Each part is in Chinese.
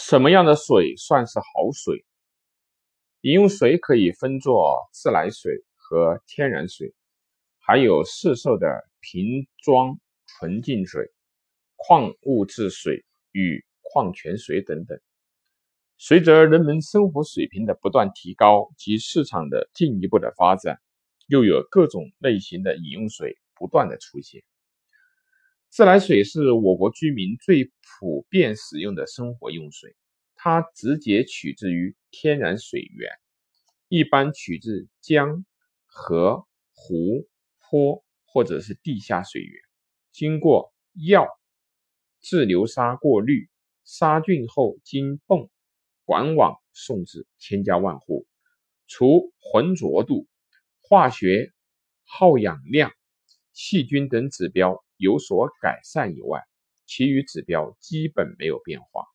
什么样的水算是好水？饮用水可以分作自来水和天然水，还有市售的瓶装纯净水、矿物质水与矿泉水等等。随着人们生活水平的不断提高及市场的进一步的发展，又有各种类型的饮用水不断的出现。自来水是我国居民最普遍使用的生活用水，它直接取自于天然水源，一般取自江、河、湖、泊或者是地下水源，经过药、自流沙过滤、杀菌后经泵管网送至千家万户，除浑浊度、化学耗氧量、细菌等指标。有所改善以外，其余指标基本没有变化。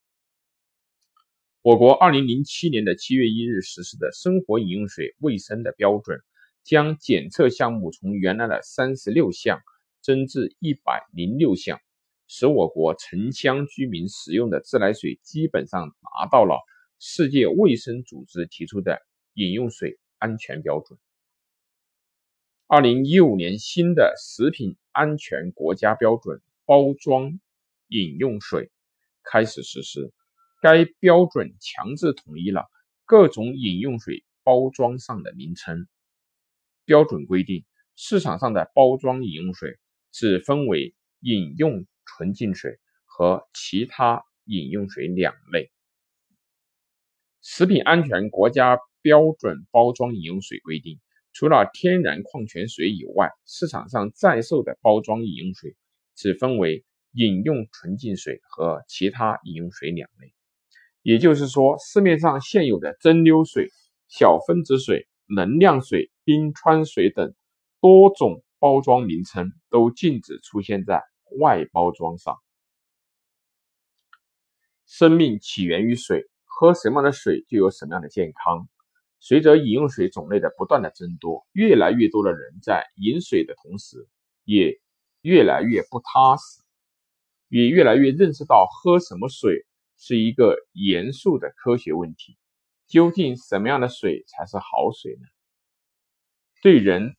我国二零零七年的七月一日实施的生活饮用水卫生的标准，将检测项目从原来的三十六项增至一百零六项，使我国城乡居民使用的自来水基本上达到了世界卫生组织提出的饮用水安全标准。二零一五年新的食品安全国家标准包装饮用水开始实施，该标准强制统一了各种饮用水包装上的名称。标准规定，市场上的包装饮用水只分为饮用纯净水和其他饮用水两类。食品安全国家标准包装饮用水规定。除了天然矿泉水以外，市场上在售的包装饮用水只分为饮用纯净水和其他饮用水两类。也就是说，市面上现有的蒸馏水、小分子水、能量水、冰川水等多种包装名称都禁止出现在外包装上。生命起源于水，喝什么样的水就有什么样的健康。随着饮用水种类的不断的增多，越来越多的人在饮水的同时，也越来越不踏实，也越来越认识到喝什么水是一个严肃的科学问题。究竟什么样的水才是好水呢？对人，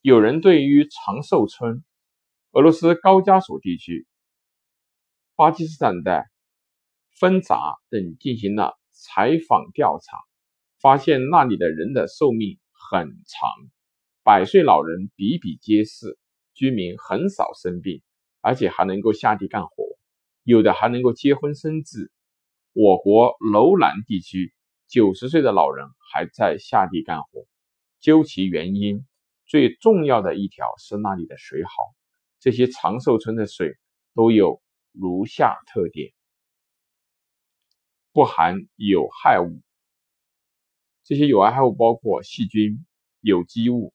有人对于长寿村、俄罗斯高加索地区、巴基斯坦的芬扎等进行了采访调查。发现那里的人的寿命很长，百岁老人比比皆是，居民很少生病，而且还能够下地干活，有的还能够结婚生子。我国楼兰地区九十岁的老人还在下地干活，究其原因，最重要的一条是那里的水好。这些长寿村的水都有如下特点：不含有害物。这些有害物包括细菌、有机物、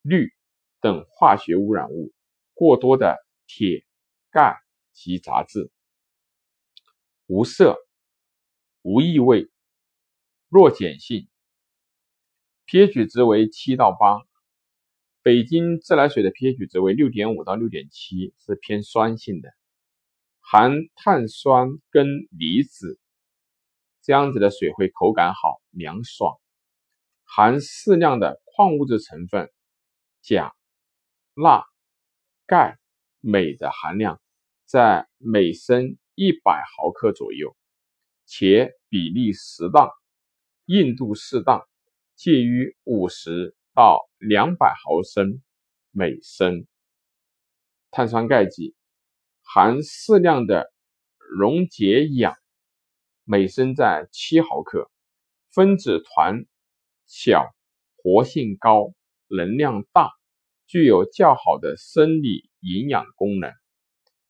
氯等化学污染物，过多的铁、钙及杂质，无色、无异味、弱碱性，pH 值为七到八。北京自来水的 pH 值为六点五到六点七，是偏酸性的，含碳酸根离子，这样子的水会口感好、凉爽。含适量的矿物质成分，钾、钠、钙、镁的含量在每升一百毫克左右，且比例适当，硬度适当，介于五十到两百毫升每升。碳酸钙剂含适量的溶解氧，每升在七毫克，分子团。小，活性高，能量大，具有较好的生理营养功能，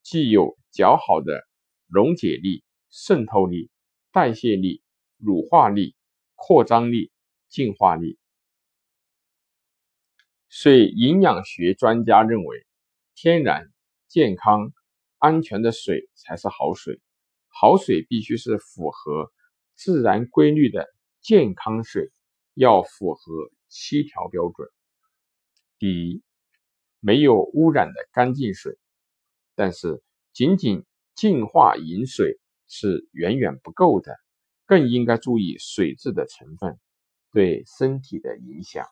既有较好的溶解力、渗透力、代谢力、乳化力、扩张力、净化力。水营养学专家认为，天然、健康、安全的水才是好水。好水必须是符合自然规律的健康水。要符合七条标准：第一，没有污染的干净水，但是仅仅净化饮水，是远远不够的，更应该注意水质的成分对身体的影响。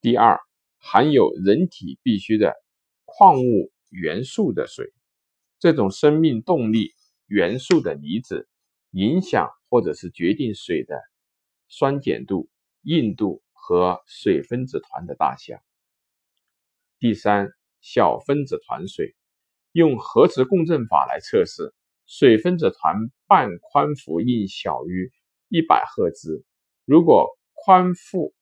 第二，含有人体必需的矿物元素的水，这种生命动力元素的离子，影响或者是决定水的酸碱度、硬度和水分子团的大小。第三，小分子团水，用核磁共振法来测试，水分子团半宽幅应小于一百赫兹，如果宽幅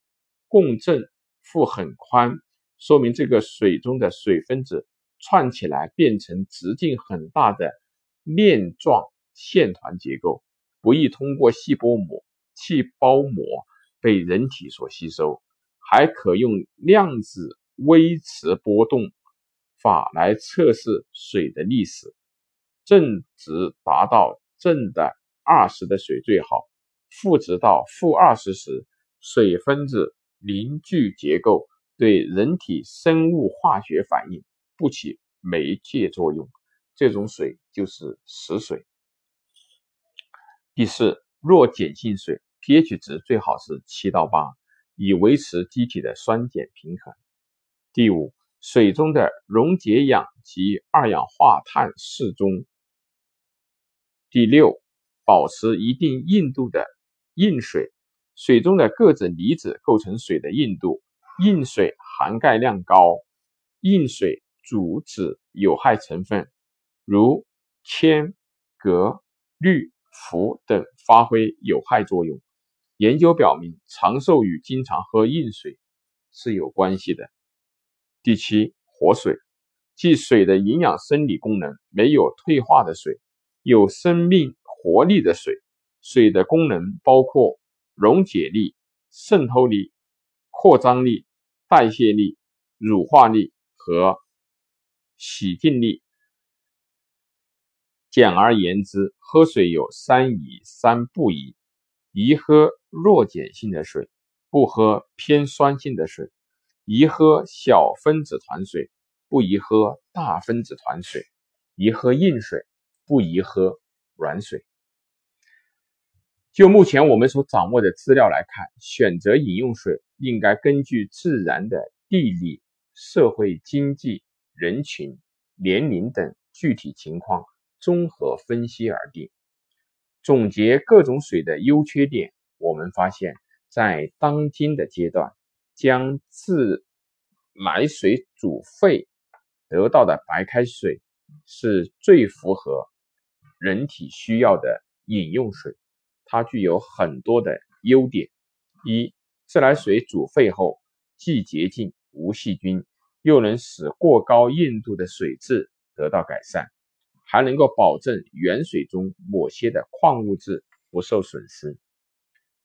共振。幅很宽，说明这个水中的水分子串起来变成直径很大的链状线团结构，不易通过细胞膜、气包膜被人体所吸收。还可用量子微磁波动法来测试水的历史，正值达到正的二十的水最好，负值到负二十时，水分子。凝聚结构对人体生物化学反应不起媒介作用，这种水就是死水。第四，弱碱性水 pH 值最好是七到八，以维持机体的酸碱平衡。第五，水中的溶解氧及二氧化碳适中。第六，保持一定硬度的硬水。水中的各种离子构成水的硬度，硬水含钙量高，硬水阻止有害成分如铅、镉、氯、氟等发挥有害作用。研究表明，长寿与经常喝硬水是有关系的。第七，活水，即水的营养生理功能没有退化的水，有生命活力的水。水的功能包括。溶解力、渗透力、扩张力、代谢力、乳化力和洗净力。简而言之，喝水有三宜三不宜：宜喝弱碱性的水，不喝偏酸性的水；宜喝小分子团水，不宜喝大分子团水；宜喝硬水，不宜喝软水。就目前我们所掌握的资料来看，选择饮用水应该根据自然的地理、社会经济、人群、年龄等具体情况综合分析而定。总结各种水的优缺点，我们发现，在当今的阶段，将自来水煮沸得到的白开水是最符合人体需要的饮用水。它具有很多的优点：一、自来水煮沸后既洁净无细菌，又能使过高硬度的水质得到改善，还能够保证原水中某些的矿物质不受损失；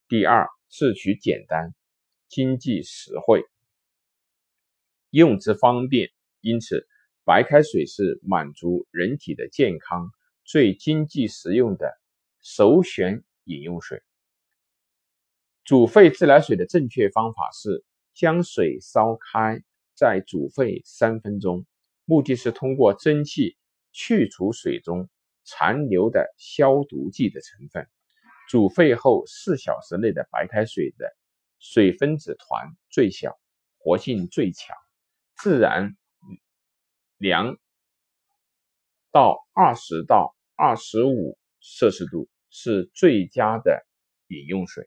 第二，制取简单、经济实惠、用之方便，因此白开水是满足人体的健康最经济实用的首选。饮用水煮沸自来水的正确方法是将水烧开，再煮沸三分钟，目的是通过蒸汽去除水中残留的消毒剂的成分。煮沸后四小时内的白开水的水分子团最小，活性最强，自然凉到二十到二十五摄氏度。是最佳的饮用水。